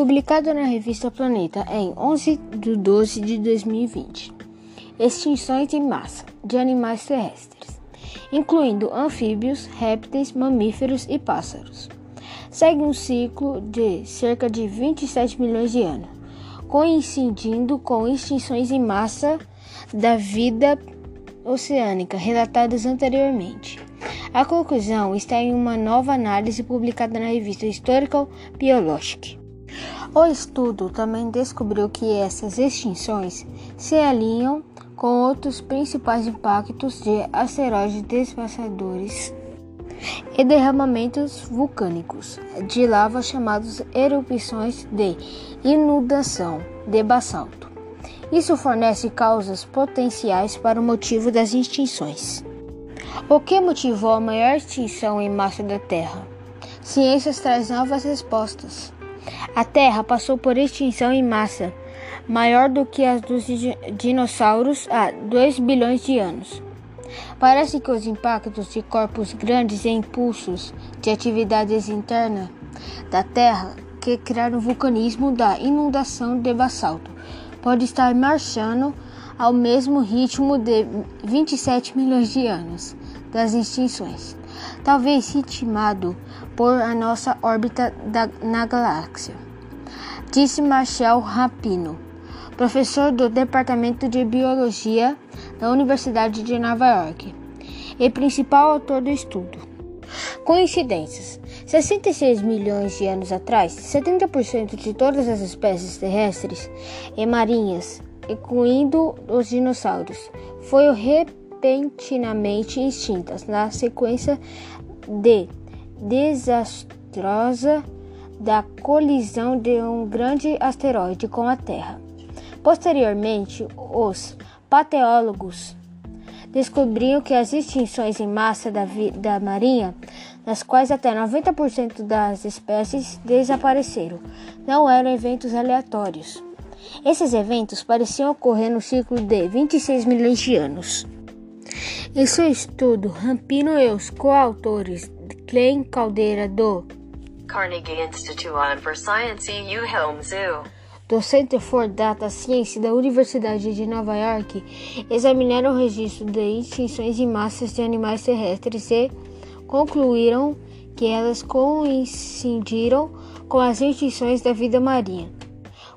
Publicado na revista Planeta em 11 de 12 de 2020. Extinções em massa de animais terrestres, incluindo anfíbios, répteis, mamíferos e pássaros. Segue um ciclo de cerca de 27 milhões de anos, coincidindo com extinções em massa da vida oceânica relatadas anteriormente. A conclusão está em uma nova análise publicada na revista Historical Biologic. O estudo também descobriu que essas extinções se alinham com outros principais impactos de asteroides devastadores e derramamentos vulcânicos de lava chamados erupções de inundação de basalto. Isso fornece causas potenciais para o motivo das extinções. O que motivou a maior extinção em massa da Terra? Ciências traz novas respostas. A Terra passou por extinção em massa maior do que as dos dinossauros há 2 bilhões de anos. Parece que os impactos de corpos grandes e impulsos de atividades internas da Terra que criaram o vulcanismo da inundação de basalto pode estar marchando ao mesmo ritmo de 27 milhões de anos das extinções, talvez ritmado por a nossa órbita da, na galáxia, disse Marcel Rapino, professor do Departamento de Biologia da Universidade de Nova York e principal autor do estudo. Coincidências. 66 milhões de anos atrás, 70% de todas as espécies terrestres e marinhas, incluindo os dinossauros, foram repentinamente extintas na sequência de desastrosa da colisão de um grande asteroide com a Terra. Posteriormente, os pateólogos descobriram que as extinções em massa da, da marinha nas quais até 90% das espécies desapareceram. Não eram eventos aleatórios. Esses eventos pareciam ocorrer no ciclo de 26 milhões de anos. Em seu estudo, Rampino e os coautores Klein Caldeira do Carnegie Institute for Science e Wilhelm Zoo do Center for Data Science da Universidade de Nova York examinaram o registro de extinções em massas de animais terrestres e concluíram que elas coincidiram com as extinções da vida marinha.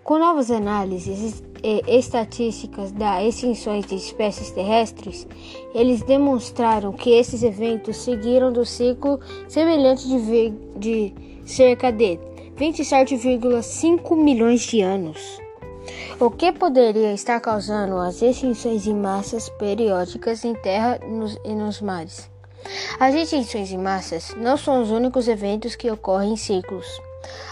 Com novas análises e estatísticas das extinções de espécies terrestres, eles demonstraram que esses eventos seguiram do ciclo semelhante de, de cerca de 27,5 milhões de anos. O que poderia estar causando as extinções em massas periódicas em terra e nos mares? As extinções em massas não são os únicos eventos que ocorrem em ciclos.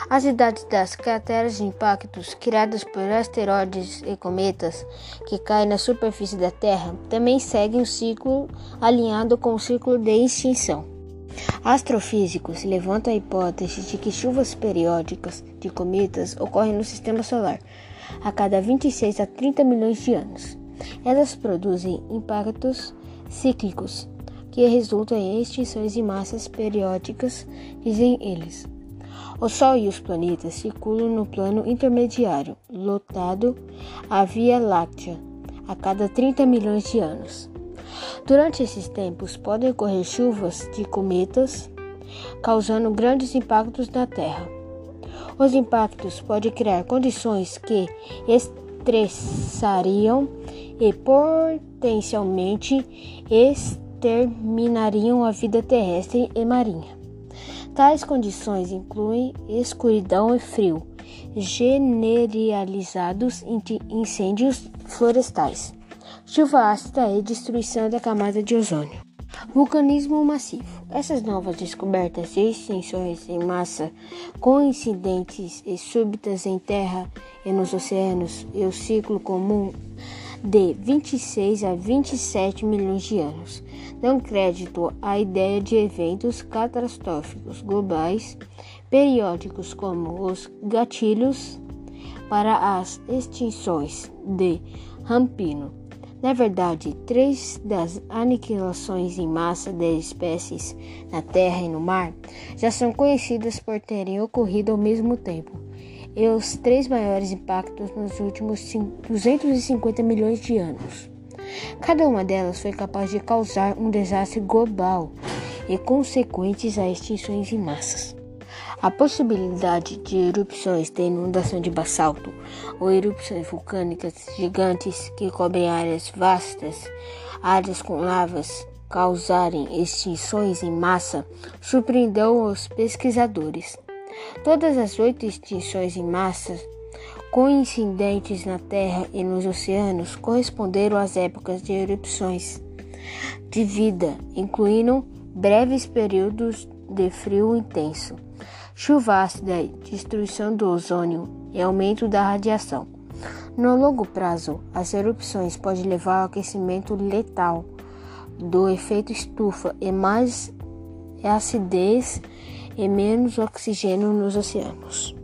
As idades das crateras de impactos criadas por asteroides e cometas que caem na superfície da Terra também seguem o ciclo alinhado com o ciclo de extinção. Astrofísicos levantam a hipótese de que chuvas periódicas de cometas ocorrem no sistema solar a cada 26 a 30 milhões de anos. Elas produzem impactos cíclicos que resultam em extinções de massas periódicas, dizem eles. O Sol e os planetas circulam no plano intermediário, lotado a Via Láctea, a cada 30 milhões de anos. Durante esses tempos podem ocorrer chuvas de cometas, causando grandes impactos na Terra. Os impactos podem criar condições que estressariam e potencialmente exterminariam a vida terrestre e marinha. Tais condições incluem escuridão e frio, generalizados incêndios florestais, chuva ácida e destruição da camada de ozônio. Vulcanismo massivo. Essas novas descobertas e extinções em massa coincidentes e súbitas em terra e nos oceanos e o ciclo comum de 26 a 27 milhões de anos. Dão crédito à ideia de eventos catastróficos globais periódicos como os gatilhos para as extinções de Rampino. Na verdade, três das aniquilações em massa de espécies na Terra e no mar já são conhecidas por terem ocorrido ao mesmo tempo e os três maiores impactos nos últimos 250 milhões de anos. Cada uma delas foi capaz de causar um desastre global e consequentes a extinções em massas. A possibilidade de erupções de inundação de basalto ou erupções vulcânicas gigantes que cobrem áreas vastas, áreas com lavas, causarem extinções em massa surpreendeu os pesquisadores. Todas as oito extinções em massa coincidentes na Terra e nos oceanos corresponderam às épocas de erupções de vida, incluindo breves períodos de frio intenso, chuva ácida, destruição do ozônio e aumento da radiação. No longo prazo, as erupções podem levar ao aquecimento letal do efeito estufa e mais acidez e menos oxigênio nos oceanos.